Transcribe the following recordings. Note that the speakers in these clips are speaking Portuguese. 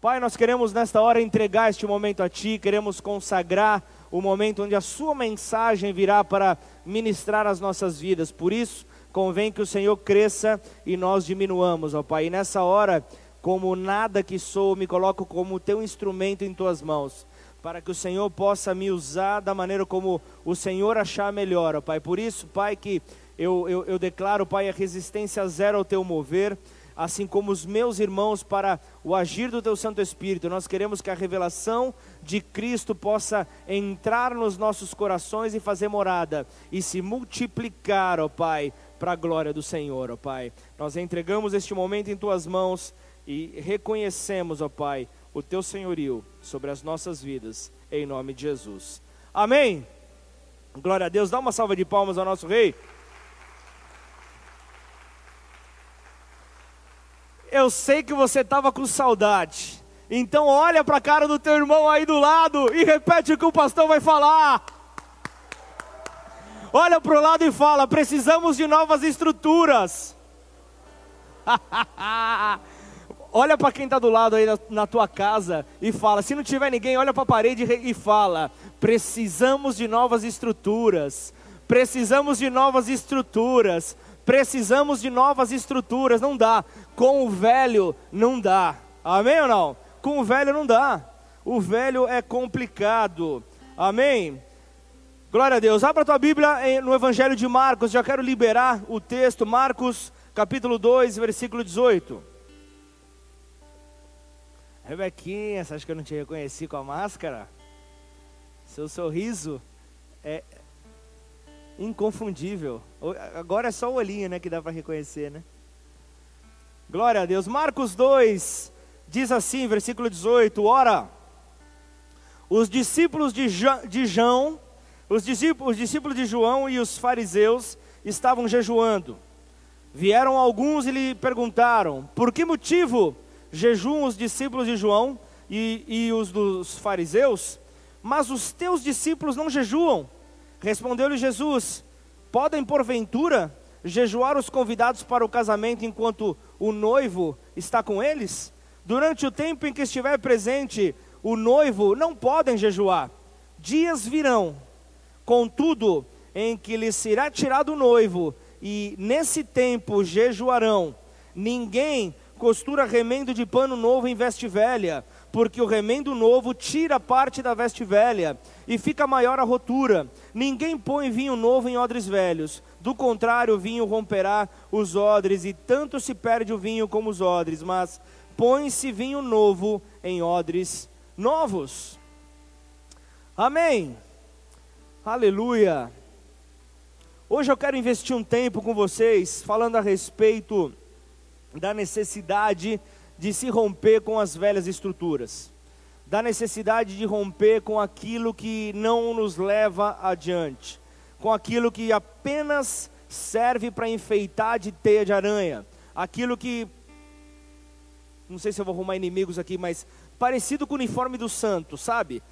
Pai, nós queremos nesta hora entregar este momento a Ti, queremos consagrar o momento onde a Sua mensagem virá para ministrar as nossas vidas. Por isso, convém que o Senhor cresça e nós diminuamos, ó Pai. E nessa hora, como nada que sou, me coloco como Teu instrumento em Tuas mãos para que o Senhor possa me usar da maneira como o Senhor achar melhor, ó Pai. Por isso, Pai, que eu, eu, eu declaro, Pai, a resistência zero ao Teu mover, assim como os meus irmãos, para o agir do Teu Santo Espírito. Nós queremos que a revelação de Cristo possa entrar nos nossos corações e fazer morada, e se multiplicar, ó Pai, para a glória do Senhor, ó Pai. Nós entregamos este momento em Tuas mãos e reconhecemos, ó Pai, o teu senhorio sobre as nossas vidas, em nome de Jesus. Amém. Glória a Deus. Dá uma salva de palmas ao nosso rei. Eu sei que você estava com saudade. Então olha para a cara do teu irmão aí do lado e repete o que o pastor vai falar. Olha para o lado e fala: precisamos de novas estruturas. olha para quem está do lado aí na, na, tua casa e fala. Se não tiver ninguém, olha para a parede e fala: precisamos de novas estruturas. Precisamos de novas estruturas. Precisamos de novas estruturas. Não dá. Com o velho não dá. Amém ou não? Com o velho não dá. O velho é complicado. Amém? Glória a Deus. Abra tua Bíblia no Evangelho de Marcos. Já quero liberar o texto. Marcos, capítulo 2, versículo 18. Rebequinha, você acha que eu não te reconheci com a máscara? Seu sorriso é inconfundível. Agora é só o olhinho, né, que dá para reconhecer, né? Glória a Deus. Marcos 2 diz assim, versículo 18: Ora, os discípulos de, de João, os discípulos, os discípulos de João e os fariseus estavam jejuando. Vieram alguns e lhe perguntaram: Por que motivo jejuam os discípulos de João e, e os dos fariseus, mas os teus discípulos não jejuam. Respondeu-lhe Jesus: Podem porventura jejuar os convidados para o casamento enquanto o noivo está com eles? Durante o tempo em que estiver presente o noivo, não podem jejuar. Dias virão, contudo, em que lhes será tirado o noivo, e nesse tempo jejuarão. Ninguém costura remendo de pano novo em veste velha, porque o remendo novo tira parte da veste velha e fica maior a rotura. Ninguém põe vinho novo em odres velhos, do contrário, o vinho romperá os odres e tanto se perde o vinho como os odres, mas põe-se vinho novo em odres novos. Amém. Aleluia. Hoje eu quero investir um tempo com vocês falando a respeito da necessidade de se romper com as velhas estruturas, da necessidade de romper com aquilo que não nos leva adiante, com aquilo que apenas serve para enfeitar de teia de aranha, aquilo que não sei se eu vou arrumar inimigos aqui, mas parecido com o uniforme do santo, sabe?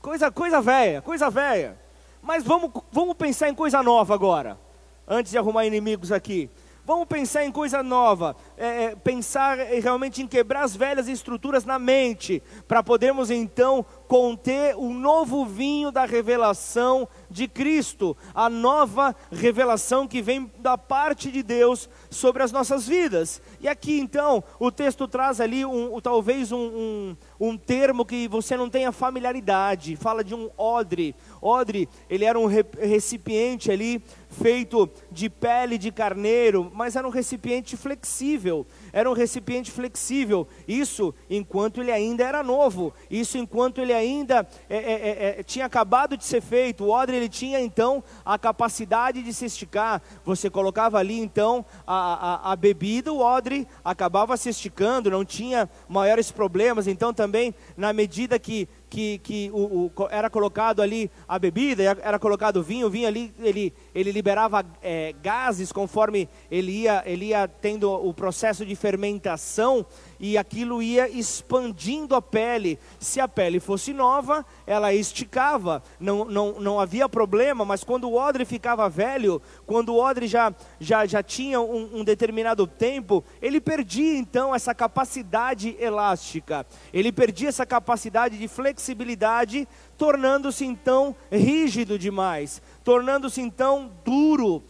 Coisa coisa velha, coisa velha. Mas vamos vamos pensar em coisa nova agora, antes de arrumar inimigos aqui. Vamos pensar em coisa nova, é, é, pensar realmente em quebrar as velhas estruturas na mente, para podermos então conter o novo vinho da revelação de Cristo, a nova revelação que vem da parte de Deus sobre as nossas vidas. E aqui então o texto traz ali um, talvez um, um, um termo que você não tenha familiaridade, fala de um odre. Odre, ele era um recipiente ali feito de pele de carneiro, mas era um recipiente flexível. Era um recipiente flexível. Isso enquanto ele ainda era novo. Isso enquanto ele ainda é, é, é, é, tinha acabado de ser feito. O odre ele tinha então a capacidade de se esticar. Você colocava ali então a, a, a bebida, o odre acabava se esticando, não tinha maiores problemas. Então também na medida que que, que o, o, era colocado ali a bebida, era colocado o vinho, o vinho ali, ele, ele liberava é, gases conforme ele ia, ele ia tendo o processo de fermentação e aquilo ia expandindo a pele. Se a pele fosse nova, ela esticava, não, não, não havia problema, mas quando o odre ficava velho, quando o odre já, já, já tinha um, um determinado tempo, ele perdia então essa capacidade elástica, ele perdia essa capacidade de flexibilidade, tornando-se então rígido demais, tornando-se então duro.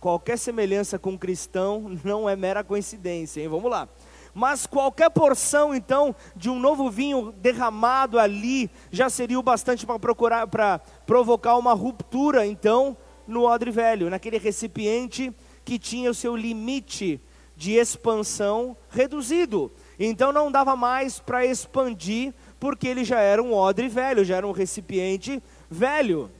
Qualquer semelhança com um cristão não é mera coincidência, hein? Vamos lá. Mas qualquer porção, então, de um novo vinho derramado ali, já seria o bastante para procurar, para provocar uma ruptura, então, no odre velho, naquele recipiente que tinha o seu limite de expansão reduzido. Então não dava mais para expandir, porque ele já era um odre velho, já era um recipiente velho.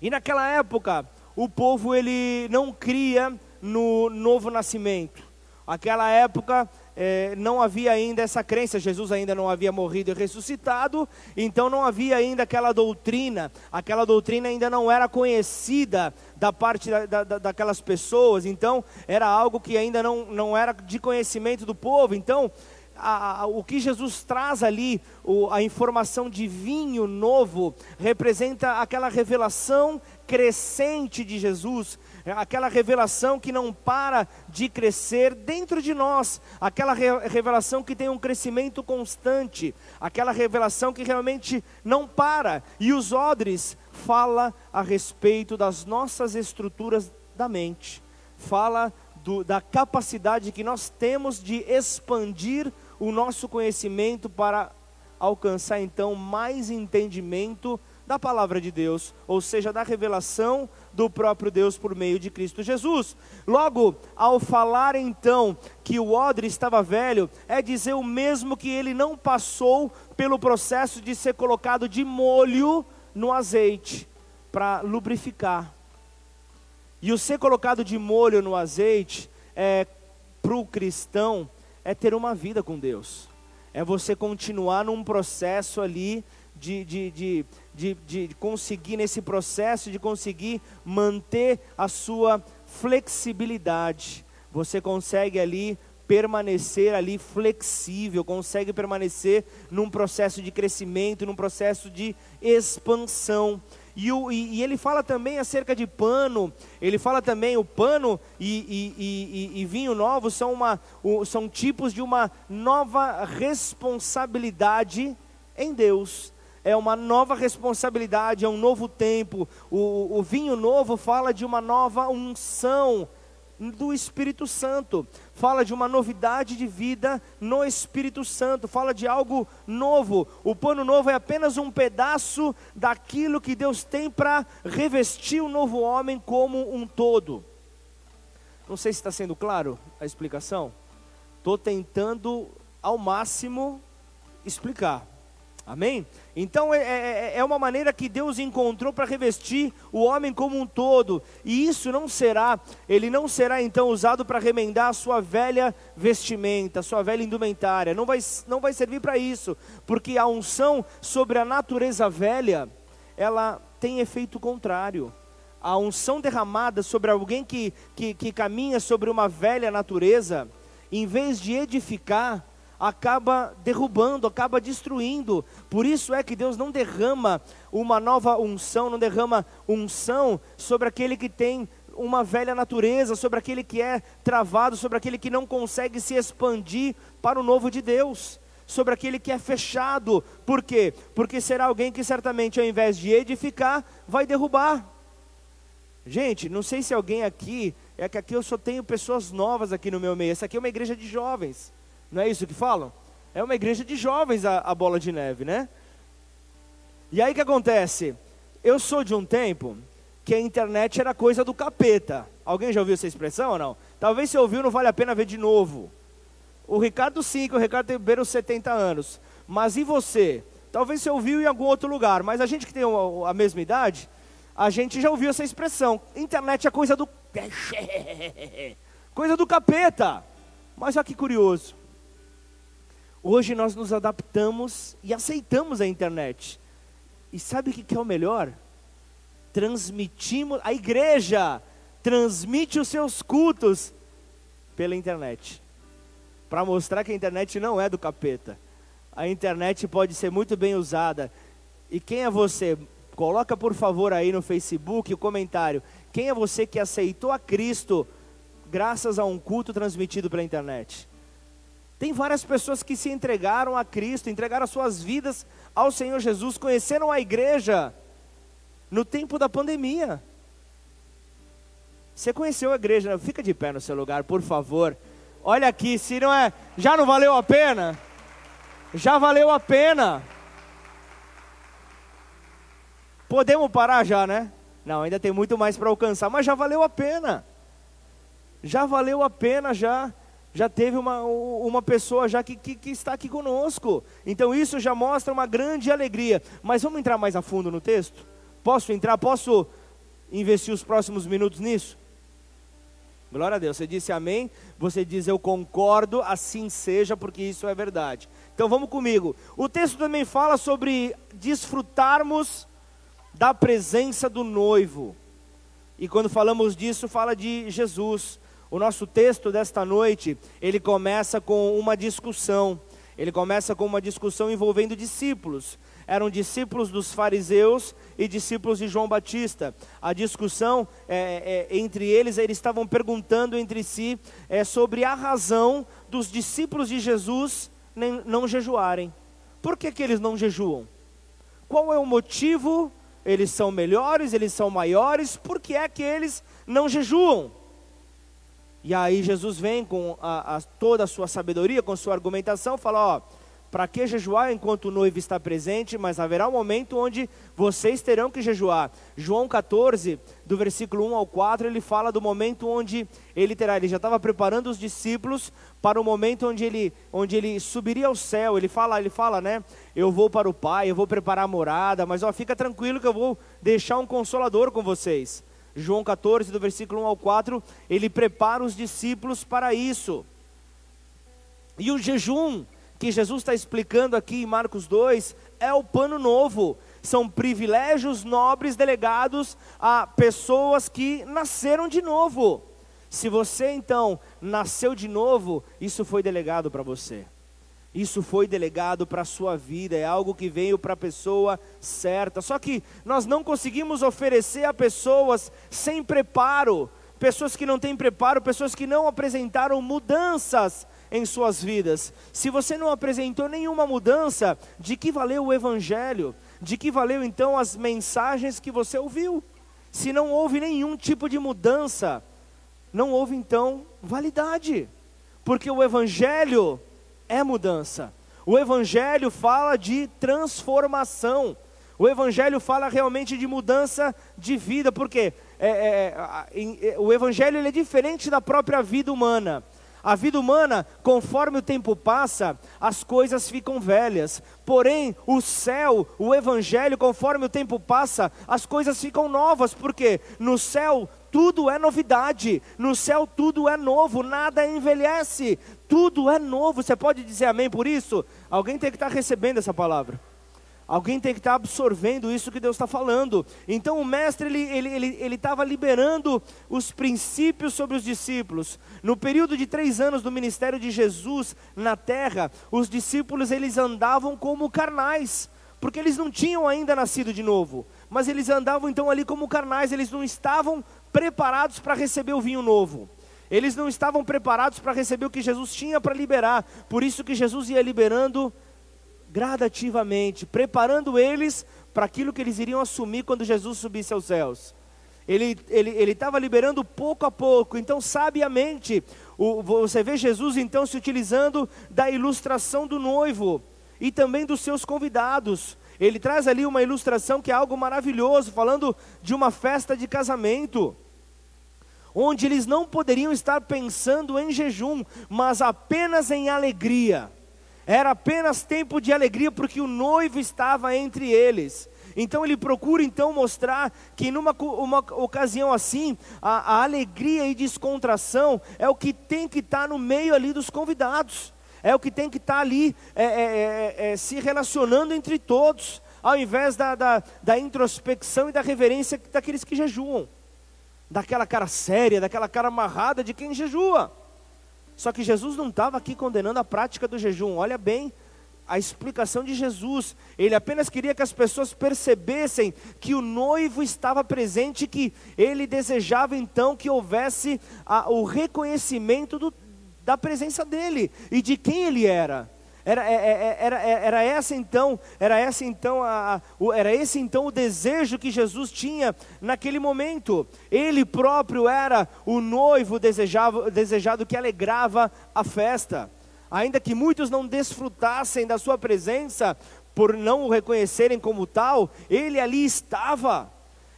E naquela época, o povo ele não cria no novo nascimento. Aquela época é, não havia ainda essa crença, Jesus ainda não havia morrido e ressuscitado, então não havia ainda aquela doutrina, aquela doutrina ainda não era conhecida da parte da, da, daquelas pessoas, então era algo que ainda não, não era de conhecimento do povo, então a, a, o que Jesus traz ali, o, a informação de vinho novo, representa aquela revelação crescente de Jesus, aquela revelação que não para de crescer dentro de nós, aquela re revelação que tem um crescimento constante, aquela revelação que realmente não para. E os odres fala a respeito das nossas estruturas da mente, fala do, da capacidade que nós temos de expandir o nosso conhecimento para alcançar então mais entendimento da palavra de Deus, ou seja, da revelação do próprio Deus por meio de Cristo Jesus. Logo, ao falar então que o odre estava velho, é dizer o mesmo que ele não passou pelo processo de ser colocado de molho no azeite para lubrificar. E o ser colocado de molho no azeite é para o cristão é ter uma vida com Deus. É você continuar num processo ali de, de, de, de, de conseguir, nesse processo, de conseguir manter a sua flexibilidade. Você consegue ali permanecer ali flexível, consegue permanecer num processo de crescimento, num processo de expansão. E, o, e, e, ele fala também acerca de pano, ele fala também o pano e, e vinho novo são, uma, são tipos de uma nova responsabilidade em Deus é uma nova responsabilidade, é um novo tempo. O, o vinho novo fala de uma nova unção do Espírito Santo, fala de uma novidade de vida no Espírito Santo, fala de algo novo. O pano novo é apenas um pedaço daquilo que Deus tem para revestir o novo homem como um todo. Não sei se está sendo claro a explicação. Estou tentando ao máximo explicar. Amém? Então é, é, é, uma maneira que Deus encontrou para revestir o homem como um todo. E isso não será, ele não será então usado para remendar a sua velha vestimenta, a sua velha indumentária. Não vai, não vai servir para isso, porque a unção sobre a natureza velha, ela tem efeito contrário. A unção derramada sobre alguém que, que, que caminha sobre uma velha natureza, em vez de edificar, acaba derrubando, acaba destruindo. Por isso é que Deus não derrama uma nova unção, não derrama unção sobre aquele que tem uma velha natureza, sobre aquele que é travado, sobre aquele que não consegue se expandir para o novo de Deus, sobre aquele que é fechado. Por quê? Porque será alguém que certamente ao invés de edificar, vai derrubar. Gente, não sei se alguém aqui, é que aqui eu só tenho pessoas novas aqui no meu meio. Essa aqui é uma igreja de jovens. Não é isso que falam? É uma igreja de jovens a, a bola de neve, né? E aí o que acontece? Eu sou de um tempo que a internet era coisa do capeta. Alguém já ouviu essa expressão ou não? Talvez se ouviu, não vale a pena ver de novo. O Ricardo sim, que o Ricardo tem beira os 70 anos. Mas e você? Talvez você ouviu em algum outro lugar, mas a gente que tem a mesma idade, a gente já ouviu essa expressão. Internet é coisa do coisa do capeta. Mas olha que curioso. Hoje nós nos adaptamos e aceitamos a internet. E sabe o que é o melhor? transmitimos, a igreja transmite os seus cultos pela internet. Para mostrar que a internet não é do capeta. A internet pode ser muito bem usada. E quem é você? Coloca por favor aí no Facebook o comentário. Quem é você que aceitou a Cristo graças a um culto transmitido pela internet? Tem várias pessoas que se entregaram a Cristo, entregaram as suas vidas ao Senhor Jesus, conheceram a igreja no tempo da pandemia. Você conheceu a igreja, né? fica de pé no seu lugar, por favor. Olha aqui, se não é, já não valeu a pena? Já valeu a pena. Podemos parar já, né? Não, ainda tem muito mais para alcançar, mas já valeu a pena. Já valeu a pena já. Já teve uma, uma pessoa já que, que, que está aqui conosco. Então isso já mostra uma grande alegria. Mas vamos entrar mais a fundo no texto? Posso entrar? Posso investir os próximos minutos nisso? Glória a Deus. Você disse amém. Você diz eu concordo, assim seja, porque isso é verdade. Então vamos comigo. O texto também fala sobre desfrutarmos da presença do noivo. E quando falamos disso, fala de Jesus. O nosso texto desta noite, ele começa com uma discussão. Ele começa com uma discussão envolvendo discípulos. Eram discípulos dos fariseus e discípulos de João Batista. A discussão é, é, entre eles, eles estavam perguntando entre si é, sobre a razão dos discípulos de Jesus nem, não jejuarem. Por que, que eles não jejuam? Qual é o motivo eles são melhores, eles são maiores, por que é que eles não jejuam? E aí Jesus vem com a, a, toda a sua sabedoria, com sua argumentação, fala: ó, para que jejuar enquanto o noivo está presente? Mas haverá um momento onde vocês terão que jejuar. João 14, do versículo 1 ao 4, ele fala do momento onde ele terá. Ele já estava preparando os discípulos para o momento onde ele, onde ele subiria ao céu. Ele fala, ele fala, né? Eu vou para o Pai, eu vou preparar a morada, mas ó, fica tranquilo que eu vou deixar um consolador com vocês. João 14, do versículo 1 ao 4, ele prepara os discípulos para isso. E o jejum que Jesus está explicando aqui em Marcos 2 é o pano novo. São privilégios nobres delegados a pessoas que nasceram de novo. Se você então nasceu de novo, isso foi delegado para você. Isso foi delegado para a sua vida, é algo que veio para a pessoa certa. Só que nós não conseguimos oferecer a pessoas sem preparo, pessoas que não têm preparo, pessoas que não apresentaram mudanças em suas vidas. Se você não apresentou nenhuma mudança, de que valeu o Evangelho? De que valeu então as mensagens que você ouviu? Se não houve nenhum tipo de mudança, não houve então validade, porque o Evangelho é mudança. O Evangelho fala de transformação. O Evangelho fala realmente de mudança de vida, porque é, é, é, o Evangelho é diferente da própria vida humana. A vida humana, conforme o tempo passa, as coisas ficam velhas. Porém, o céu, o evangelho, conforme o tempo passa, as coisas ficam novas, porque no céu tudo é novidade, no céu tudo é novo, nada envelhece, tudo é novo. Você pode dizer amém por isso? Alguém tem que estar recebendo essa palavra. Alguém tem que estar absorvendo isso que Deus está falando. Então o mestre ele ele ele ele estava liberando os princípios sobre os discípulos. No período de três anos do ministério de Jesus na Terra, os discípulos eles andavam como carnais, porque eles não tinham ainda nascido de novo. Mas eles andavam então ali como carnais. Eles não estavam preparados para receber o vinho novo. Eles não estavam preparados para receber o que Jesus tinha para liberar. Por isso que Jesus ia liberando gradativamente, preparando eles para aquilo que eles iriam assumir quando Jesus subisse aos céus. Ele estava ele, ele liberando pouco a pouco, então sabiamente, o, você vê Jesus então se utilizando da ilustração do noivo e também dos seus convidados. Ele traz ali uma ilustração que é algo maravilhoso, falando de uma festa de casamento, onde eles não poderiam estar pensando em jejum, mas apenas em alegria. Era apenas tempo de alegria porque o noivo estava entre eles. Então ele procura então mostrar que numa uma ocasião assim, a, a alegria e descontração é o que tem que estar no meio ali dos convidados. É o que tem que estar ali é, é, é, é, se relacionando entre todos. ao invés da, da, da introspecção e da reverência daqueles que jejuam, daquela cara séria, daquela cara amarrada de quem jejua. Só que Jesus não estava aqui condenando a prática do jejum, olha bem a explicação de Jesus. Ele apenas queria que as pessoas percebessem que o noivo estava presente, que ele desejava então que houvesse a, o reconhecimento do, da presença dele e de quem ele era. Era, é, é, é, era, era essa então, era essa então a, era esse então o desejo que Jesus tinha naquele momento. Ele próprio era o noivo desejado, desejado que alegrava a festa. Ainda que muitos não desfrutassem da sua presença por não o reconhecerem como tal, ele ali estava.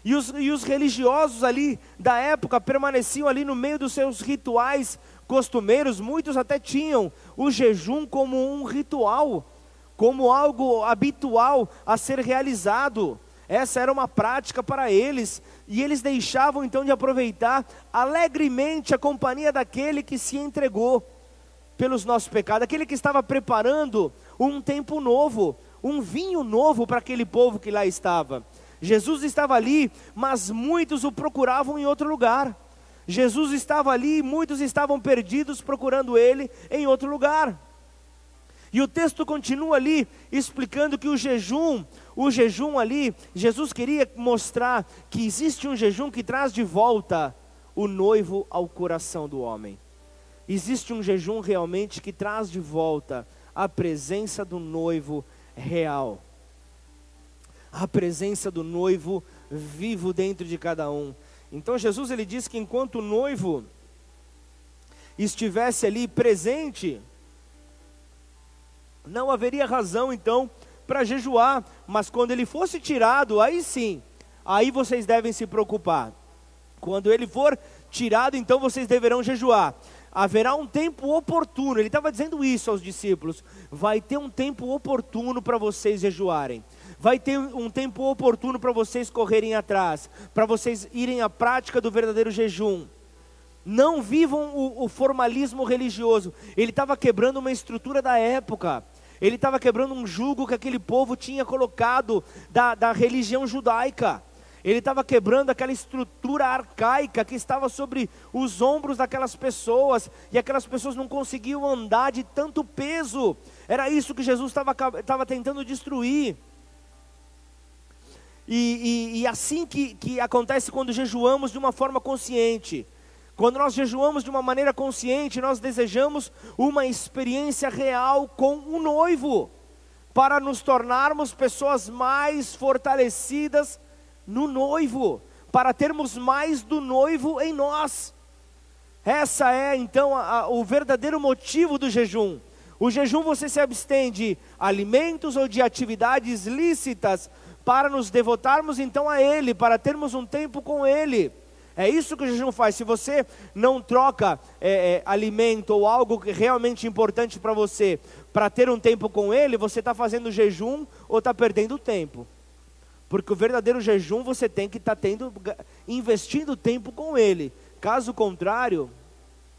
E os, e os religiosos ali da época permaneciam ali no meio dos seus rituais costumeiros, muitos até tinham o jejum como um ritual, como algo habitual a ser realizado. Essa era uma prática para eles, e eles deixavam então de aproveitar alegremente a companhia daquele que se entregou pelos nossos pecados, aquele que estava preparando um tempo novo, um vinho novo para aquele povo que lá estava. Jesus estava ali, mas muitos o procuravam em outro lugar. Jesus estava ali e muitos estavam perdidos procurando ele em outro lugar. E o texto continua ali explicando que o jejum, o jejum ali, Jesus queria mostrar que existe um jejum que traz de volta o noivo ao coração do homem. Existe um jejum realmente que traz de volta a presença do noivo real. A presença do noivo vivo dentro de cada um. Então Jesus ele diz que enquanto o noivo estivesse ali presente, não haveria razão então para jejuar, mas quando ele fosse tirado, aí sim, aí vocês devem se preocupar. Quando ele for tirado, então vocês deverão jejuar haverá um tempo oportuno. Ele estava dizendo isso aos discípulos. Vai ter um tempo oportuno para vocês jejuarem. Vai ter um tempo oportuno para vocês correrem atrás, para vocês irem à prática do verdadeiro jejum. Não vivam o, o formalismo religioso. Ele estava quebrando uma estrutura da época. Ele estava quebrando um jugo que aquele povo tinha colocado da, da religião judaica. Ele estava quebrando aquela estrutura arcaica que estava sobre os ombros daquelas pessoas, e aquelas pessoas não conseguiam andar de tanto peso. Era isso que Jesus estava tentando destruir. E, e, e assim que, que acontece quando jejuamos de uma forma consciente. Quando nós jejuamos de uma maneira consciente, nós desejamos uma experiência real com o noivo, para nos tornarmos pessoas mais fortalecidas no noivo, para termos mais do noivo em nós. Essa é então a, a, o verdadeiro motivo do jejum. O jejum você se abstém de alimentos ou de atividades lícitas para nos devotarmos então a Ele, para termos um tempo com Ele. É isso que o jejum faz. Se você não troca é, é, alimento ou algo realmente importante para você para ter um tempo com Ele, você está fazendo jejum ou está perdendo tempo. Porque o verdadeiro jejum você tem que estar tá tendo, investindo tempo com ele. Caso contrário,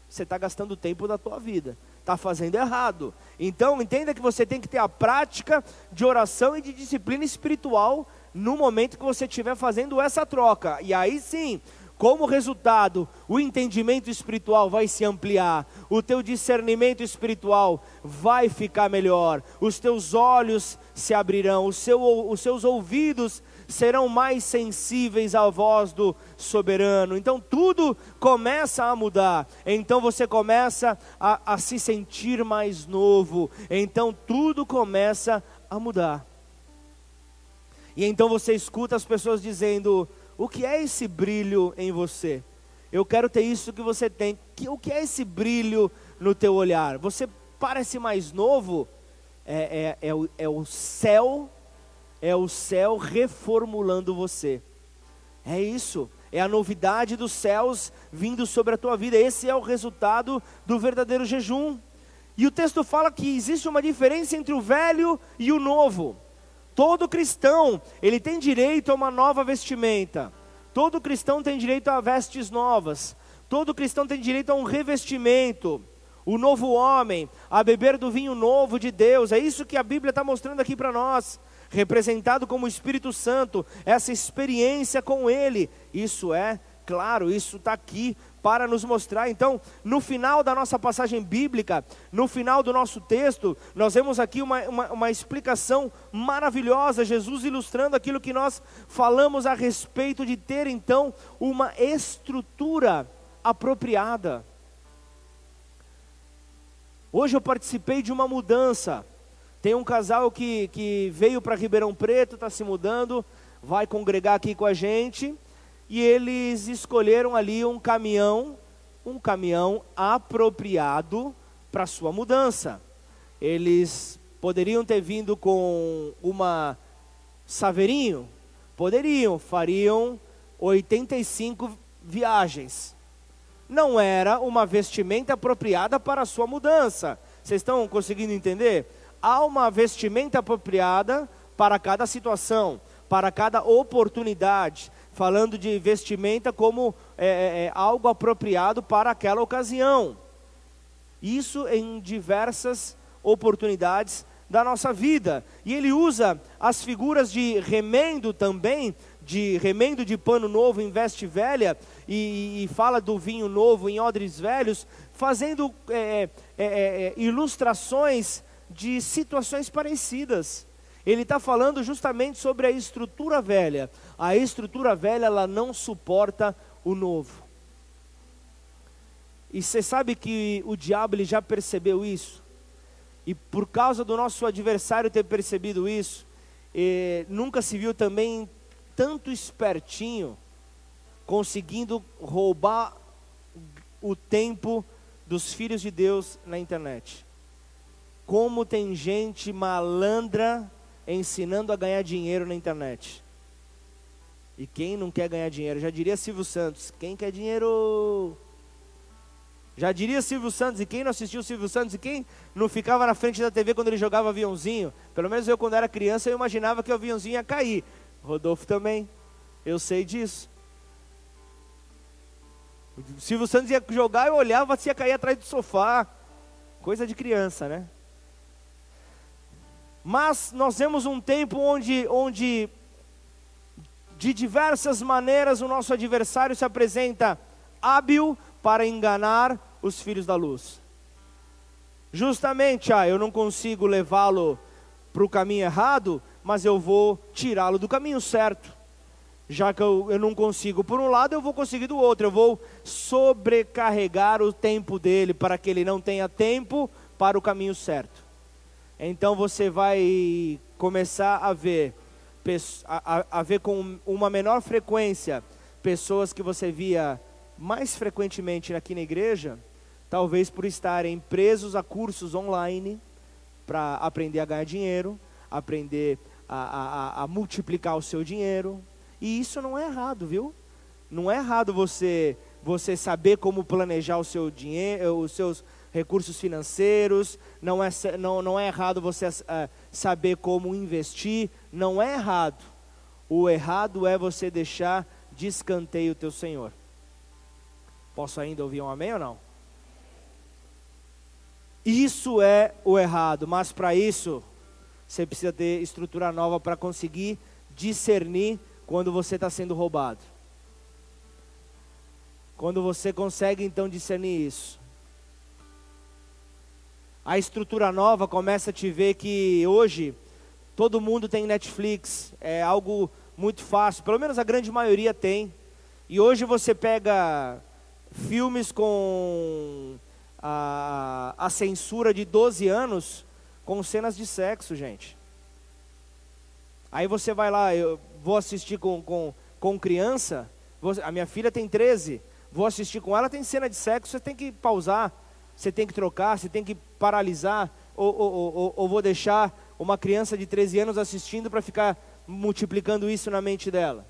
você está gastando tempo da tua vida. Está fazendo errado. Então entenda que você tem que ter a prática de oração e de disciplina espiritual no momento que você estiver fazendo essa troca. E aí sim, como resultado, o entendimento espiritual vai se ampliar, o teu discernimento espiritual vai ficar melhor, os teus olhos se abrirão, seu, os seus ouvidos serão mais sensíveis à voz do soberano. Então tudo começa a mudar. Então você começa a, a se sentir mais novo. Então tudo começa a mudar. E então você escuta as pessoas dizendo: O que é esse brilho em você? Eu quero ter isso que você tem. O que é esse brilho no teu olhar? Você parece mais novo? é, é, é, o, é o céu, é o céu reformulando você. É isso, é a novidade dos céus vindo sobre a tua vida. Esse é o resultado do verdadeiro jejum. E o texto fala que existe uma diferença entre o velho e o novo. Todo cristão, ele tem direito a uma nova vestimenta. Todo cristão tem direito a vestes novas. Todo cristão tem direito a um revestimento. o novo homem, a beber do vinho novo de Deus. É isso que a Bíblia está mostrando aqui para nós, representado como Espírito Santo, essa experiência com Ele. Isso é claro, isso está aqui para nos mostrar. Então, no final da nossa passagem bíblica, no final do nosso texto, nós vemos aqui uma, uma, uma, explicação maravilhosa, Jesus ilustrando aquilo que nós falamos a respeito de ter então uma estrutura apropriada. Hoje eu participei de uma mudança. Tem um casal que, que veio para Ribeirão Preto, está se mudando, vai congregar aqui com a gente e eles escolheram ali um caminhão, um caminhão apropriado para sua mudança. Eles poderiam ter vindo com uma Saveirinho, poderiam, fariam 85 viagens. Não era uma vestimenta apropriada para a sua mudança. Vocês estão conseguindo entender? Há uma vestimenta apropriada para cada situação, para cada oportunidade falando de vestimenta como é, é, é, algo apropriado para aquela ocasião. Isso em diversas oportunidades da nossa vida. E ele usa as figuras de remendo também, de remendo de pano novo em veste velha, e, e fala do vinho novo em odres velhos, fazendo é, é, é ilustrações de situações parecidas. Ele está falando justamente sobre a estrutura velha. A estrutura velha ela não suporta o novo. E você sabe que o diabo ele já percebeu isso. E por causa do nosso adversário ter percebido isso, eh, nunca se viu também tanto espertinho conseguindo roubar o tempo dos filhos de Deus na internet. Como tem gente malandra ensinando a ganhar dinheiro na internet. E quem não quer ganhar dinheiro? Já diria Silvio Santos: quem quer dinheiro? Já diria Silvio Santos, e quem não assistiu Silvio Santos, e quem não ficava na frente da TV quando ele jogava aviãozinho? Pelo menos eu, quando era criança, eu imaginava que o aviãozinho ia cair. Rodolfo também, eu sei disso. O Silvio Santos ia jogar, eu olhava, se ia cair atrás do sofá. Coisa de criança, né? Mas nós vemos um tempo onde, onde de diversas maneiras o nosso adversário se apresenta hábil para enganar os filhos da luz. Justamente, ah, eu não consigo levá-lo para o caminho errado, mas eu vou tirá-lo do caminho certo. Já que eu, eu não consigo por um lado, eu vou conseguir do outro. Eu vou sobrecarregar o tempo dele para que ele não tenha tempo para o caminho certo então você vai começar a ver, a, a, ver com uma menor frequência pessoas que você via mais frequentemente aqui na igreja, talvez por estarem presos a cursos online para aprender a ganhar dinheiro, aprender a, a, a, multiplicar o seu dinheiro. E isso não é errado, viu? Não é errado você você saber como planejar o seu dinheiro, os seus recursos financeiros, não é, não, não é errado você uh, saber como investir, não é errado. O errado é você deixar de escanteio o teu Senhor. Posso ainda ouvir um amém ou não? Isso é o errado, mas para isso você precisa ter estrutura nova para conseguir discernir quando você está sendo roubado. Quando você consegue então discernir isso, a estrutura nova começa a te ver que hoje todo mundo tem Netflix, é algo muito fácil, pelo menos a grande maioria tem. E hoje você pega filmes com a, a censura de 12 anos com cenas de sexo, gente. Aí você vai lá, eu vou assistir com, com, com criança, vou, a minha filha tem 13, vou assistir com ela, tem cena de sexo, você tem que pausar você tem que trocar, você tem que paralisar, ou, ou, ou, ou vou deixar uma criança de 13 anos assistindo para ficar multiplicando isso na mente dela.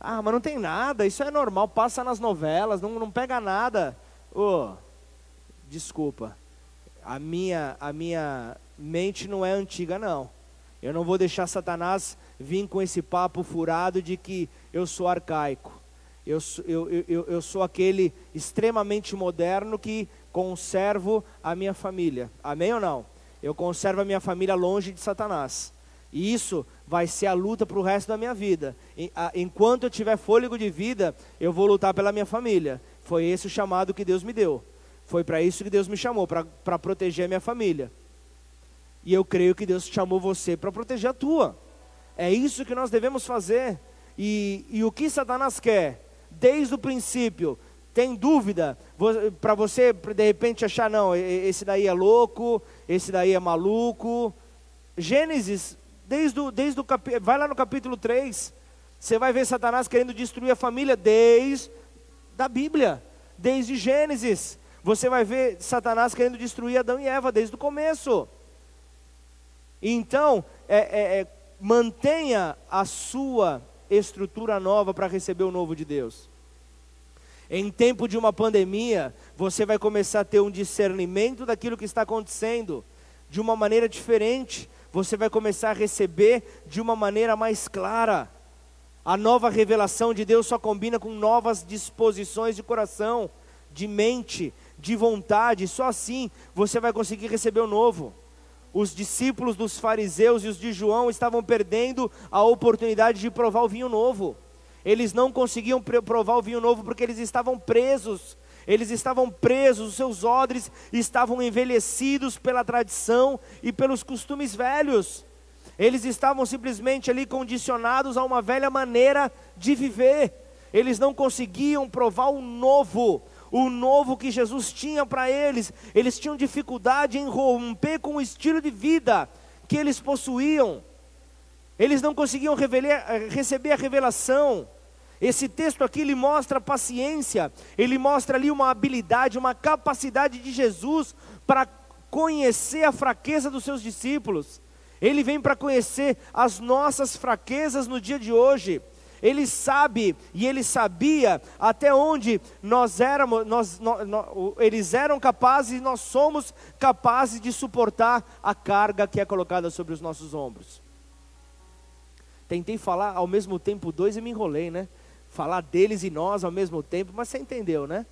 Ah, mas não tem nada, isso é normal, passa nas novelas, não, não pega nada. Oh, desculpa, a minha, a minha mente não é antiga, não. Eu não vou deixar Satanás vir com esse papo furado de que eu sou arcaico. Eu, eu, eu, eu sou aquele extremamente moderno que conservo a minha família. Amém ou não? Eu conservo a minha família longe de Satanás. E isso vai ser a luta para o resto da minha vida. Enquanto eu tiver fôlego de vida, eu vou lutar pela minha família. Foi esse o chamado que Deus me deu. Foi para isso que Deus me chamou, para proteger a minha família. E eu creio que Deus chamou você para proteger a tua. É isso que nós devemos fazer. E, e o que Satanás quer? Desde o princípio, tem dúvida? Para você, de repente, achar, não, esse daí é louco, esse daí é maluco. Gênesis, desde o, desde o cap... vai lá no capítulo 3, você vai ver Satanás querendo destruir a família desde da Bíblia, desde Gênesis. Você vai ver Satanás querendo destruir Adão e Eva desde o começo. Então, é, é, é, mantenha a sua estrutura nova para receber o novo de Deus. Em tempo de uma pandemia, você vai começar a ter um discernimento daquilo que está acontecendo de uma maneira diferente. Você vai começar a receber de uma maneira mais clara. A nova revelação de Deus só combina com novas disposições de coração, de mente, de vontade, só assim você vai conseguir receber o novo. Os discípulos dos fariseus e os de João estavam perdendo a oportunidade de provar o vinho novo. Eles não conseguiam provar o vinho novo porque eles estavam presos. Eles estavam presos, os seus odres estavam envelhecidos pela tradição e pelos costumes velhos. Eles estavam simplesmente ali condicionados a uma velha maneira de viver. Eles não conseguiam provar o novo, o novo que Jesus tinha para eles. Eles tinham dificuldade em romper com o estilo de vida que eles possuíam. Eles não conseguiam revelar, eh, receber a revelação. Esse texto aqui ele mostra paciência, ele mostra ali uma habilidade, uma capacidade de Jesus para conhecer a fraqueza dos seus discípulos. Ele vem para conhecer as nossas fraquezas no dia de hoje. Ele sabe e ele sabia até onde nós éramos, nós, nós, nós, eles eram capazes e nós somos capazes de suportar a carga que é colocada sobre os nossos ombros. Tentei falar ao mesmo tempo dois e me enrolei, né? Falar deles e nós ao mesmo tempo, mas você entendeu, né?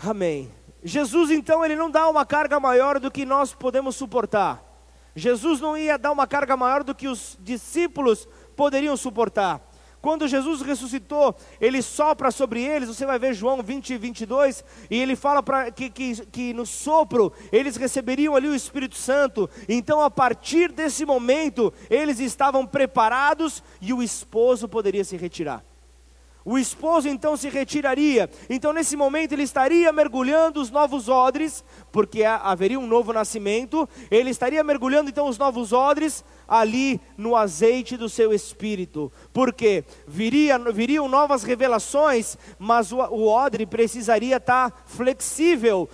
Amém. Jesus então ele não dá uma carga maior do que nós podemos suportar. Jesus não ia dar uma carga maior do que os discípulos poderiam suportar. Quando Jesus ressuscitou, ele sopra sobre eles, você vai ver João 20 e 22, e ele fala que, que, que no sopro eles receberiam ali o Espírito Santo. Então, a partir desse momento, eles estavam preparados e o esposo poderia se retirar. O esposo então se retiraria. Então, nesse momento, ele estaria mergulhando os novos odres, porque haveria um novo nascimento. Ele estaria mergulhando então os novos odres ali no azeite do seu espírito. Porque viria, viriam novas revelações, mas o, o odre precisaria estar flexível.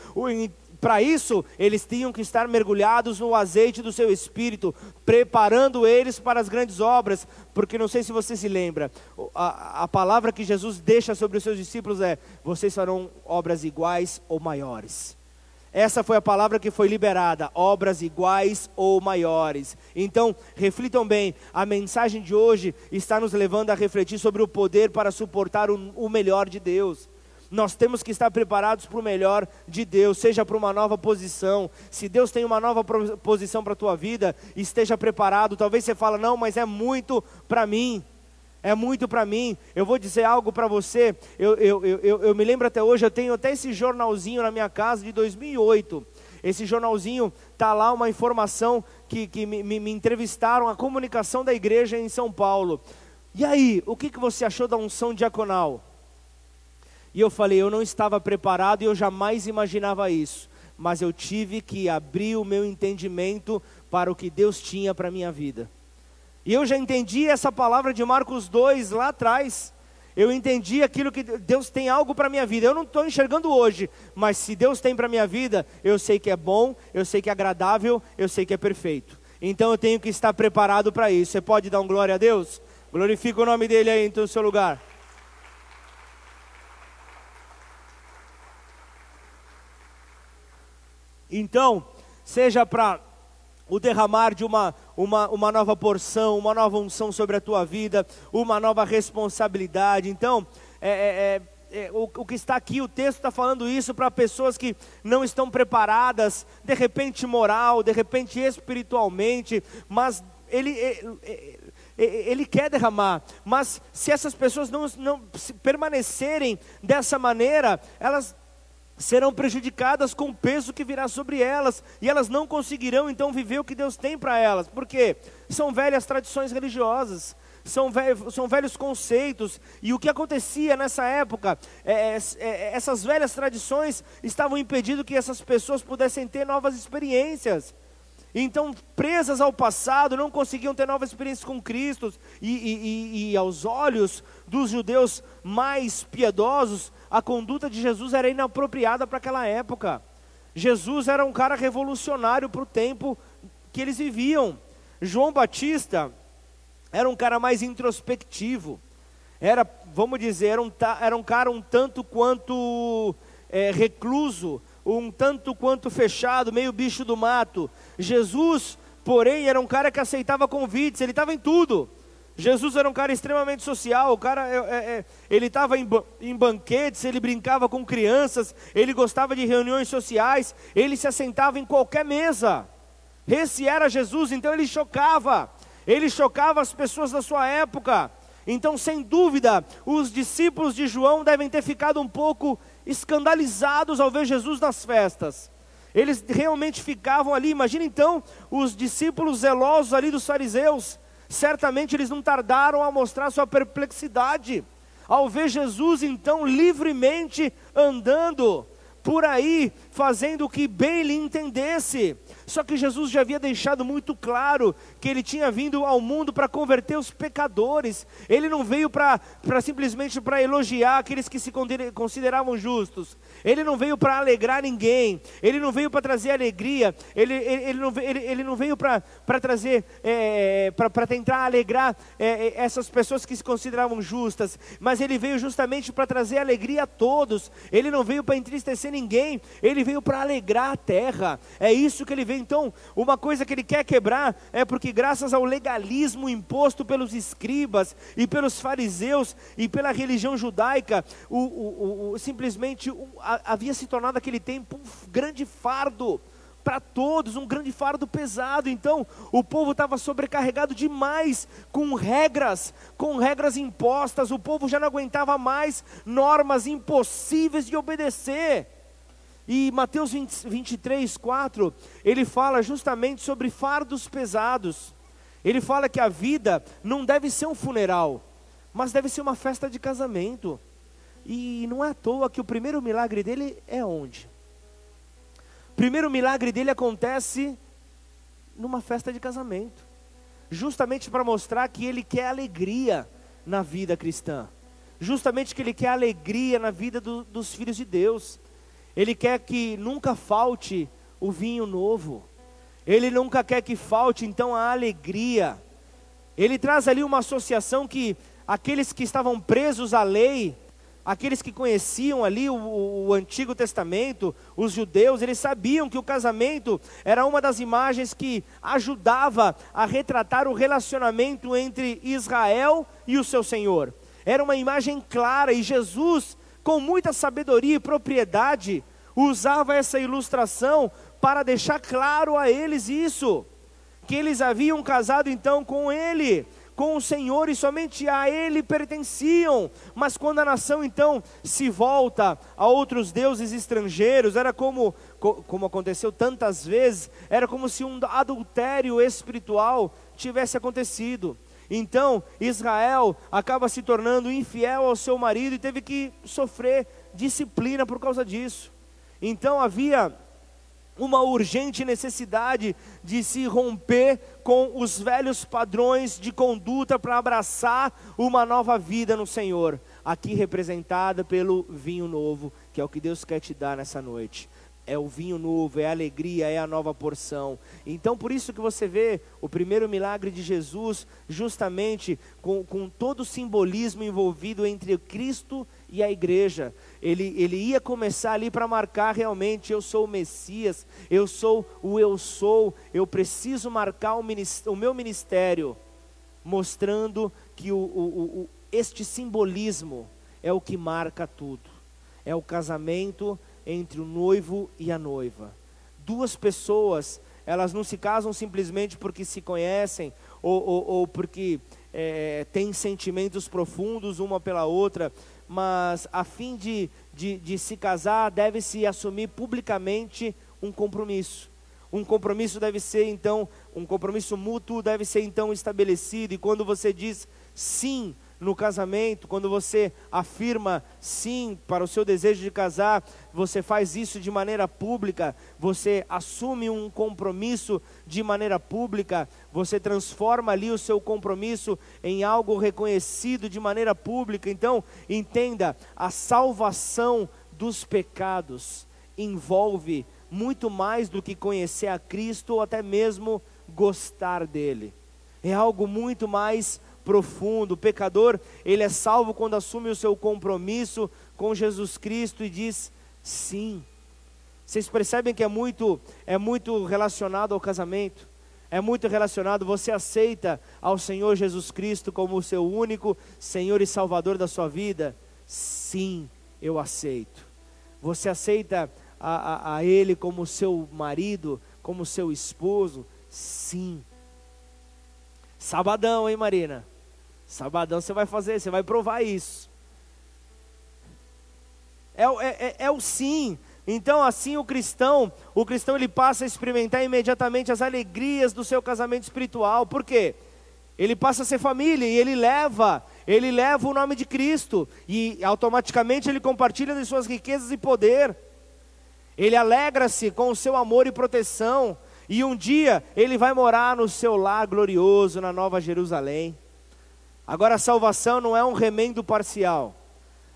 Para isso, eles tinham que estar mergulhados no azeite do seu espírito, preparando eles para as grandes obras, porque não sei se você se lembra, a, a palavra que Jesus deixa sobre os seus discípulos é: vocês farão obras iguais ou maiores. Essa foi a palavra que foi liberada: obras iguais ou maiores. Então, reflitam bem, a mensagem de hoje está nos levando a refletir sobre o poder para suportar o, melhor de Deus. Nós temos que estar preparados para o melhor de Deus, seja para uma nova posição. Se Deus tem uma nova posição para a tua vida, esteja preparado. Talvez você fale, não, mas é muito para mim. É muito para mim. Eu vou dizer algo para você. Eu, eu, eu, eu me lembro até hoje, eu tenho até esse jornalzinho na minha casa de 2008. Esse jornalzinho está lá uma informação que, que me, me, me entrevistaram, a comunicação da igreja em São Paulo. E aí, o que, que você achou da unção diaconal? E eu falei, eu não estava preparado e eu jamais imaginava isso, mas eu tive que abrir o meu entendimento para o que Deus tinha para a minha vida. E eu já entendi essa palavra de Marcos 2 lá atrás. Eu entendi aquilo que Deus tem algo para a minha vida. Eu não estou enxergando hoje, mas se Deus tem para a minha vida, eu sei que é bom, eu sei que é agradável, eu sei que é perfeito. Então eu tenho que estar preparado para isso. Você pode dar um glória a Deus? Glorifica o nome dele aí em seu lugar. Então, seja para o derramar de uma, uma, uma nova porção, uma nova unção sobre a tua vida, uma nova responsabilidade. Então, é, é, é, o, o, que está aqui, o texto está falando isso para pessoas que não estão preparadas, de repente moral, de repente espiritualmente, mas ele, ele, ele quer derramar, mas se essas pessoas não, não permanecerem dessa maneira, elas serão prejudicadas com o peso que virá sobre elas, e elas não conseguirão então viver o que Deus tem para elas, porque são velhas tradições religiosas, são velhos, são velhos conceitos, e o que acontecia nessa época, é, é, é, essas velhas tradições estavam impedindo que essas pessoas pudessem ter novas experiências. Então, presas ao passado, não conseguiam ter novas experiências com Cristo, e, e, e, e aos olhos dos judeus mais piedosos, a conduta de Jesus era inapropriada para aquela época. Jesus era um cara revolucionário para o tempo que eles viviam. João Batista era um cara mais introspectivo. Era, vamos dizer, era um, era um cara um tanto quanto é, recluso, um tanto quanto fechado, meio bicho do mato. Jesus, porém, era um cara que aceitava convites, ele estava em tudo. Jesus era um cara extremamente social, o cara, é, é, é ele estava em, em banquetes, ele brincava com crianças, ele gostava de reuniões sociais, ele se assentava em qualquer mesa. Esse era Jesus, então ele chocava, ele chocava as pessoas da sua época. Então, sem dúvida, os discípulos de João devem ter ficado um pouco escandalizados ao ver Jesus nas festas. Eles realmente ficavam ali. Imagina então os discípulos zelosos ali dos fariseus certamente eles não tardaram a mostrar sua perplexidade ao ver Jesus então livremente andando por aí, fazendo o que bem lhe entendesse. Só que Jesus já havia deixado muito claro que ele tinha vindo ao mundo para converter os pecadores. Ele não veio para simplesmente para elogiar aqueles que se consideravam justos. Ele não veio para alegrar ninguém. Ele não veio para trazer alegria. Ele, ele, ele, não, ele, ele não veio para trazer, é, para tentar alegrar é, essas pessoas que se consideravam justas. Mas ele veio justamente para trazer alegria a todos. Ele não veio para entristecer ninguém. Ele veio para alegrar a terra. É isso que ele veio então, uma coisa que ele quer quebrar é porque, graças ao legalismo imposto pelos escribas e pelos fariseus e pela religião judaica, o, o, o simplesmente a, havia se tornado aquele tempo um grande fardo para todos, um grande fardo pesado. Então, o povo estava sobrecarregado demais com regras, com regras impostas. O povo já não aguentava mais normas impossíveis de obedecer. E Mateus 20, 23, 4, ele fala justamente sobre fardos pesados. Ele fala que a vida não deve ser um funeral, mas deve ser uma festa de casamento. E não é à toa que o primeiro milagre dele é onde? O primeiro milagre dele acontece numa festa de casamento, justamente para mostrar que ele quer alegria na vida cristã, justamente que ele quer alegria na vida do, dos filhos de Deus. Ele quer que nunca falte o vinho novo. Ele nunca quer que falte então a alegria. Ele traz ali uma associação que aqueles que estavam presos à lei, aqueles que conheciam ali o, o, Antigo Testamento, os judeus, eles sabiam que o casamento era uma das imagens que ajudava a retratar o relacionamento entre Israel e o seu Senhor. Era uma imagem clara e Jesus com muita sabedoria e propriedade, usava essa ilustração para deixar claro a eles isso, que eles haviam casado então com ele, com o Senhor e somente a ele pertenciam. Mas quando a nação então se volta a outros deuses estrangeiros, era como como aconteceu tantas vezes, era como se um adultério espiritual tivesse acontecido. Então, Israel acaba se tornando infiel ao seu marido e teve que sofrer disciplina por causa disso. Então, havia uma urgente necessidade de se romper com os velhos padrões de conduta para abraçar uma nova vida no Senhor, aqui representada pelo vinho novo, que é o que Deus quer te dar nessa noite é o vinho novo, é a alegria, é a nova porção. Então, por isso que você vê o primeiro milagre de Jesus, justamente com, com todo o simbolismo envolvido entre Cristo e a igreja. Ele, ele ia começar ali para marcar realmente: eu sou o Messias, eu sou o eu sou, eu preciso marcar o, o meu ministério, mostrando que o, o, o, este simbolismo é o que marca tudo. É o casamento entre o noivo e a noiva. Duas pessoas, elas não se casam simplesmente porque se conhecem ou, ou, ou porque é, têm sentimentos profundos uma pela outra, mas a fim de, de, de se casar, deve-se assumir publicamente um compromisso. Um compromisso deve ser então, um compromisso mútuo deve ser então estabelecido, e quando você diz sim no casamento, quando você afirma sim para o seu desejo de casar, você faz isso de maneira pública, você assume um compromisso de maneira pública, você transforma ali o seu compromisso em algo reconhecido de maneira pública. Então, entenda, a salvação dos pecados envolve muito mais do que conhecer a Cristo ou até mesmo gostar dele. É algo muito mais profundo. O pecador, ele é salvo quando assume o seu compromisso com Jesus Cristo e diz sim. Vocês percebem que é muito é muito relacionado ao casamento? É muito relacionado, você aceita ao Senhor Jesus Cristo como o seu único Senhor e Salvador da sua vida? Sim, eu aceito. Você aceita a, a, a Ele como seu marido, como seu esposo? Sim. Sabadão, hein, Marina? Sabadão você vai fazer, você vai provar isso. É, é, é, é, o sim. Então, assim, o cristão, o cristão ele passa a experimentar imediatamente as alegrias do seu casamento espiritual. Por quê? Ele passa a ser família e ele leva, ele leva o nome de Cristo e automaticamente ele compartilha de suas riquezas e poder. Ele alegra-se com o seu amor e proteção e um dia ele vai morar no seu lar glorioso na Nova Jerusalém. Agora, a salvação não é um remendo parcial.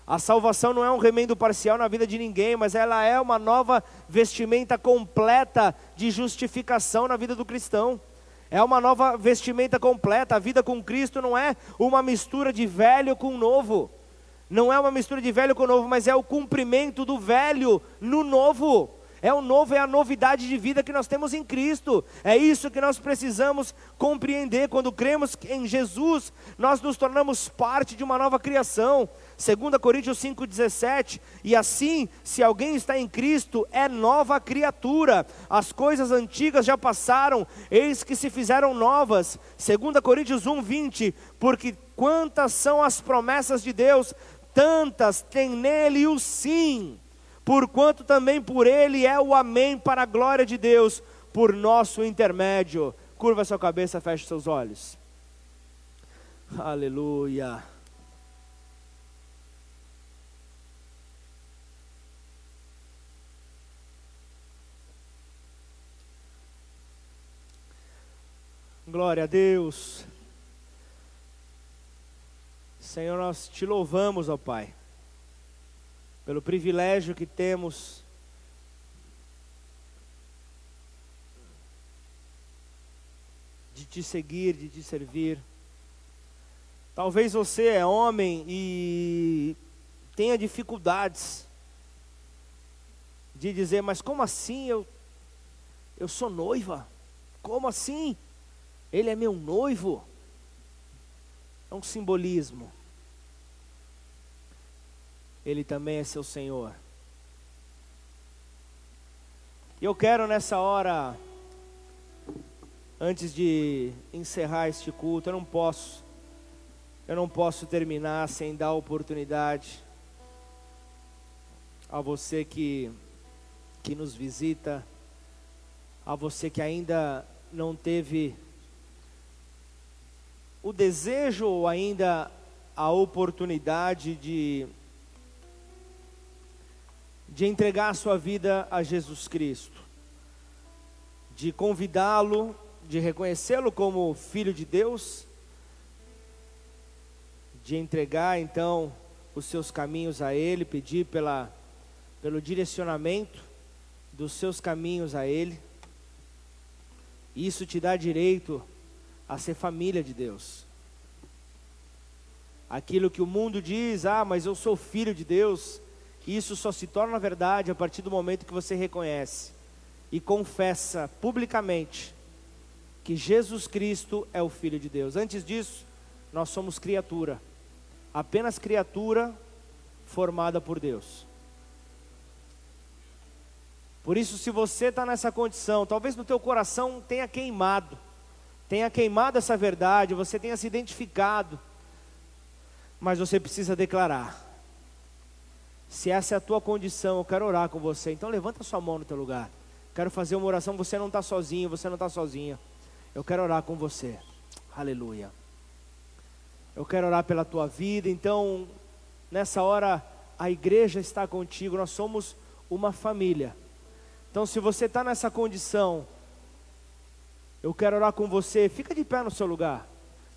A salvação não é um remendo parcial na vida de ninguém, mas ela é uma nova vestimenta completa de justificação na vida do cristão. É uma nova vestimenta completa. A vida com Cristo não é uma mistura de velho com novo. Não é uma mistura de velho com novo, mas é o cumprimento do velho no novo. É o novo, é a novidade de vida que nós temos em Cristo. É isso que nós precisamos compreender. Quando cremos em Jesus, nós nos tornamos parte de uma nova criação. 2 Coríntios 5,17, e assim, se alguém está em Cristo, é nova criatura, as coisas antigas já passaram, eis que se fizeram novas. 2 Coríntios 1,20, porque quantas são as promessas de Deus, tantas tem nele o sim porquanto também por ele é o amém para a glória de Deus, por nosso intermédio. Curva sua cabeça, feche seus olhos. Aleluia. Glória a Deus. Senhor, nós te louvamos, ó Pai pelo privilégio que temos de te seguir, de te servir. Talvez você é homem e tenha dificuldades de dizer, mas como assim eu eu sou noiva? Como assim? Ele é meu noivo? É um simbolismo. Ele também é seu Senhor. E eu quero nessa hora, antes de encerrar este culto, eu não posso, eu não posso terminar sem dar oportunidade a você que, que nos visita, a você que ainda não teve o desejo ou ainda a oportunidade de de entregar a sua vida a Jesus Cristo, de convidá-lo, de reconhecê-lo como filho de Deus, de entregar então os seus caminhos a Ele, pedir pela, pelo direcionamento dos seus caminhos a Ele. Isso te dá direito a ser família de Deus. Aquilo que o mundo diz, ah, mas eu sou filho de Deus, isso só se torna verdade a partir do momento que você reconhece e confessa publicamente que Jesus Cristo é o Filho de Deus. Antes disso, nós somos criatura, apenas criatura formada por Deus. Por isso, se você está nessa condição, talvez no teu coração tenha queimado, tenha queimado essa verdade, você tenha se identificado, mas você precisa declarar. Se essa é a tua condição, eu quero orar com você. Então levanta sua mão no teu lugar. Quero fazer uma oração. Você não está sozinho, você não está sozinha. Eu quero orar com você. Aleluia. Eu quero orar pela tua vida. Então, nessa hora, a igreja está contigo. Nós somos uma família. Então, se você está nessa condição, eu quero orar com você. Fica de pé no seu lugar.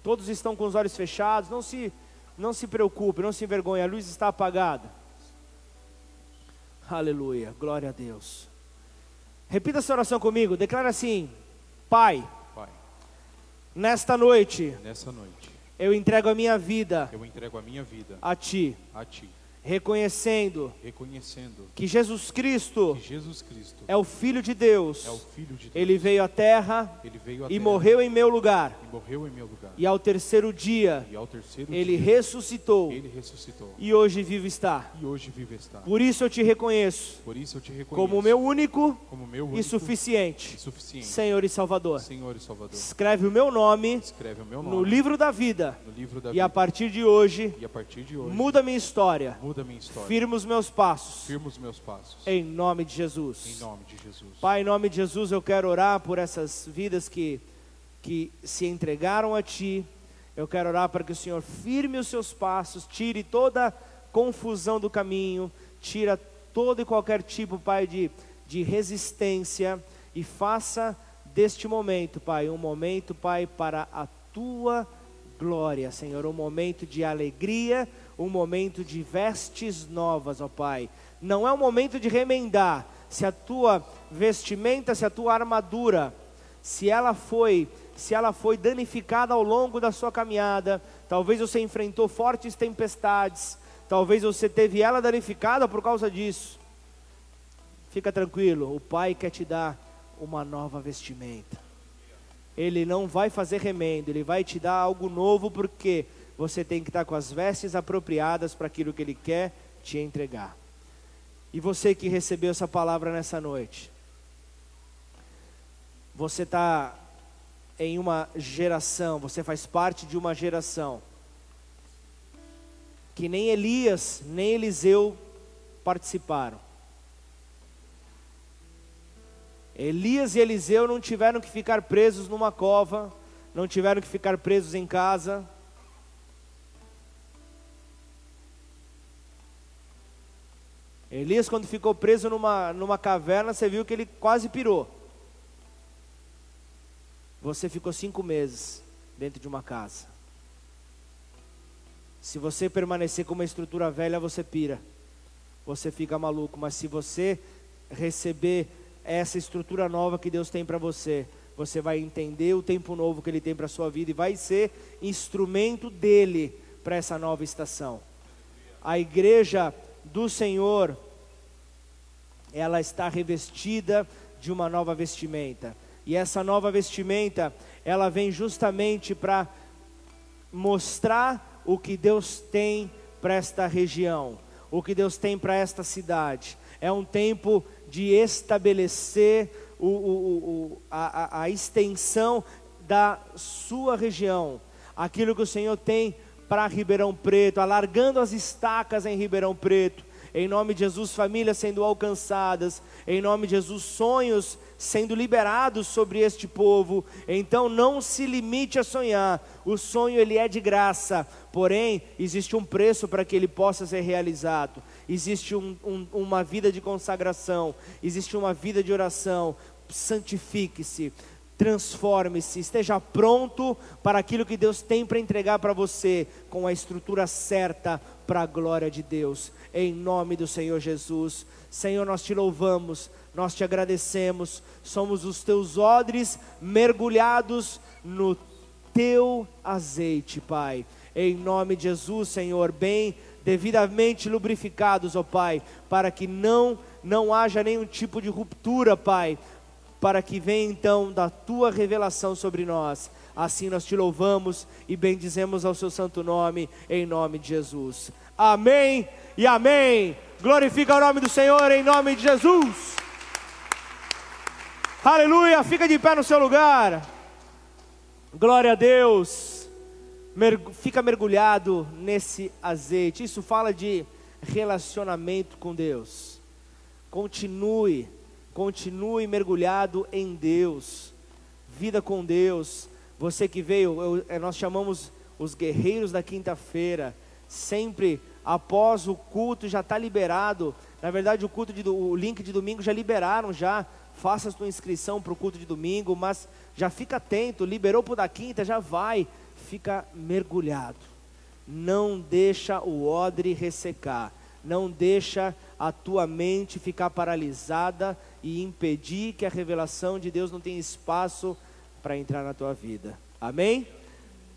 Todos estão com os olhos fechados. Não se, não se preocupe, não se envergonhe. A luz está apagada. Aleluia. Glória a Deus. Repita essa oração comigo. Declara assim: Pai, Pai, nesta noite noite eu entrego a minha vida eu entrego a minha vida a Ti, a Ti, reconhecendo reconhecendo que Jesus Cristo que Jesus Cristo é o Filho de Deus. é Filho de Deus. Ele veio à terra veio à e terra morreu em meu lugar. e morreu em meu lugar. E ao terceiro dia E ao terceiro ele dia ressuscitou ele ressuscitou e hoje vivo está. e hoje vive está. Por isso eu te reconheço Por isso eu te reconheço como meu único como meu e único suficiente e suficiente Senhor e Salvador. Senhor e Salvador. Escreve o meu nome o meu no nome livro da vida no livro da e a vida. partir de hoje E a partir de hoje muda minha história. muda minha história. Firma os meus passos Firma os meus passos. em nome de Em Jesus. nome de Jesus. Pai, em nome de Jesus, eu quero orar por essas vidas que, que se entregaram a Ti. Eu quero orar para que o Senhor firme os seus passos, tire toda confusão do caminho, tira todo e qualquer tipo, Pai, de, de resistência e faça deste momento, Pai, um momento, Pai, para a Tua glória, Senhor, um momento de alegria, um momento de vestes novas, ó Pai. Não é um momento de remendar, se a tua vestimenta, se a tua armadura, se ela foi, se ela foi danificada ao longo da sua caminhada, talvez você enfrentou fortes tempestades, talvez você teve ela danificada por causa disso. Fica tranquilo, o Pai quer te dar uma nova vestimenta. Ele não vai fazer remendo, ele vai te dar algo novo porque você tem que estar com as vestes apropriadas para aquilo que ele quer te entregar. E você que recebeu essa palavra nessa noite, você está em uma geração, você faz parte de uma geração que nem Elias, nem Eliseu participaram. Elias e Eliseu não tiveram que ficar presos numa cova, não tiveram que ficar presos em casa. Elias, quando ficou preso numa, numa caverna, você viu que ele quase pirou. Você ficou cinco meses dentro de uma casa. Se você permanecer com uma estrutura velha, você pira. Você fica maluco. Mas se você receber essa estrutura nova que Deus tem para você, você vai entender o tempo novo que Ele tem para a sua vida e vai ser instrumento dele para essa nova estação. A igreja do Senhor, ela está revestida de uma nova vestimenta. E essa nova vestimenta, ela vem justamente para mostrar o que Deus tem para esta região, o que Deus tem para esta cidade. É um tempo de estabelecer o, o, o, a, a extensão da sua região, aquilo que o Senhor tem para Ribeirão Preto, alargando as estacas em Ribeirão Preto. Em nome de Jesus, famílias sendo alcançadas. Em nome de Jesus, sonhos sendo liberados sobre este povo. Então não se limite a sonhar. O sonho ele é de graça, porém existe um preço para que ele possa ser realizado. Existe um, um, uma vida de consagração, existe uma vida de oração. Santifique-se, transforme-se, esteja pronto para aquilo que Deus tem para entregar para você, com a estrutura certa para a glória de Deus, em nome do Senhor Jesus. Senhor, nós te louvamos, nós te agradecemos, somos os teus odres mergulhados no teu azeite, Pai. em nome de Jesus, Senhor, bem devidamente lubrificados, ó Pai, para que não não haja nenhum tipo de ruptura, Pai, para que venha então da tua revelação sobre nós. Assim nós te louvamos e bendizemos ao seu santo nome, em nome de Jesus. Amém e amém. Glorifica o nome do Senhor em nome de Jesus. Aleluia, fica de pé no seu lugar. Glória a Deus. fica mergulhado nesse azeite. Isso fala de relacionamento com Deus. Continue, continue mergulhado em Deus. Vida com Deus. Você que veio, eu, é, nós chamamos os guerreiros da quinta-feira. Sempre após o culto já está liberado. Na verdade, o culto de, o link de domingo já liberaram já faça sua inscrição para o culto de domingo, mas já fica atento, liberou para o da quinta, já vai, fica mergulhado. Não deixa o odre ressecar, não deixa a tua mente ficar paralisada e impedir que a revelação de Deus não tenha espaço para entrar na tua vida. Amém?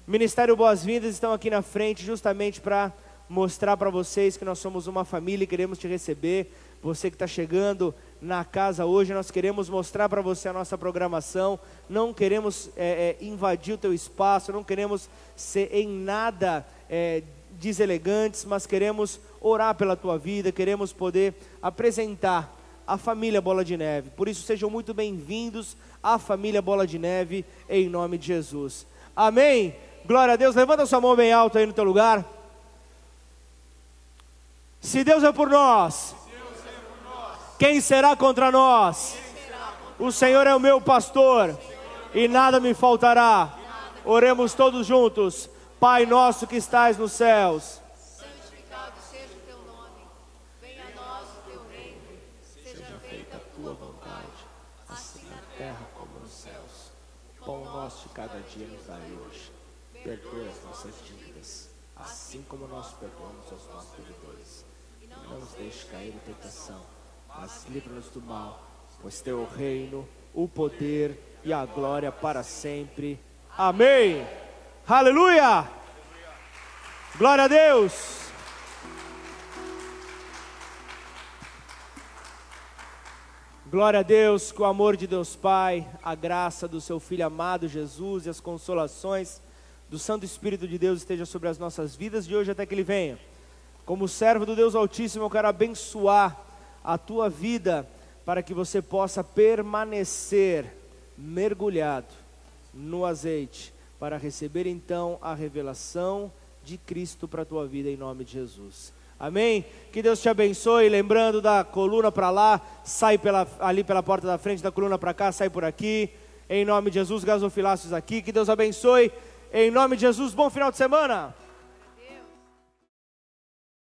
Ministério Boas-Vindas estão aqui na frente justamente para mostrar para vocês que nós somos uma família e queremos te receber. Você que está chegando, na casa hoje. Nós queremos mostrar para você a nossa programação. Não queremos é, é, invadir o teu espaço, não queremos ser em nada é, deselegantes, mas queremos orar pela tua vida, queremos poder apresentar a família Bola de Neve. Por isso, sejam muito bem-vindos à família Bola de Neve, em nome de Jesus. Amém? Glória a Deus. Levanta sua mão bem alta aí no teu lugar. Se Deus é por nós, quem será contra nós? O Senhor é o meu pastor e nada me faltará. Oremos todos juntos. Pai nosso que estás nos céus. Santificado seja o teu nome. Venha a nós o teu reino. Seja feita a tua vontade, assim na terra como nos céus. Pão nosso cada dia nos dai hoje. Perdoa as nossas dívidas, assim como nós perdoamos aos nossos devedores. E não nos deixe cair em tentação mas livra-nos do mal, pois teu reino, o poder e a glória para sempre. Amém. Aleluia. Glória a Deus. Glória a Deus, que o amor de Deus Pai, a graça do seu Filho amado Jesus e as consolações do Santo Espírito de Deus esteja sobre as nossas vidas de hoje até que Ele venha. Como servo do Deus Altíssimo, eu quero abençoar a tua vida para que você possa permanecer mergulhado no azeite, para receber então a revelação de Cristo para a tua vida em nome de Jesus. Amém? Que Deus te abençoe. Lembrando da coluna para lá, sai pela, ali pela porta da frente, da coluna para cá, sai por aqui. Em nome de Jesus, gasofiláceos aqui. Que Deus abençoe. Em nome de Jesus, bom final de semana.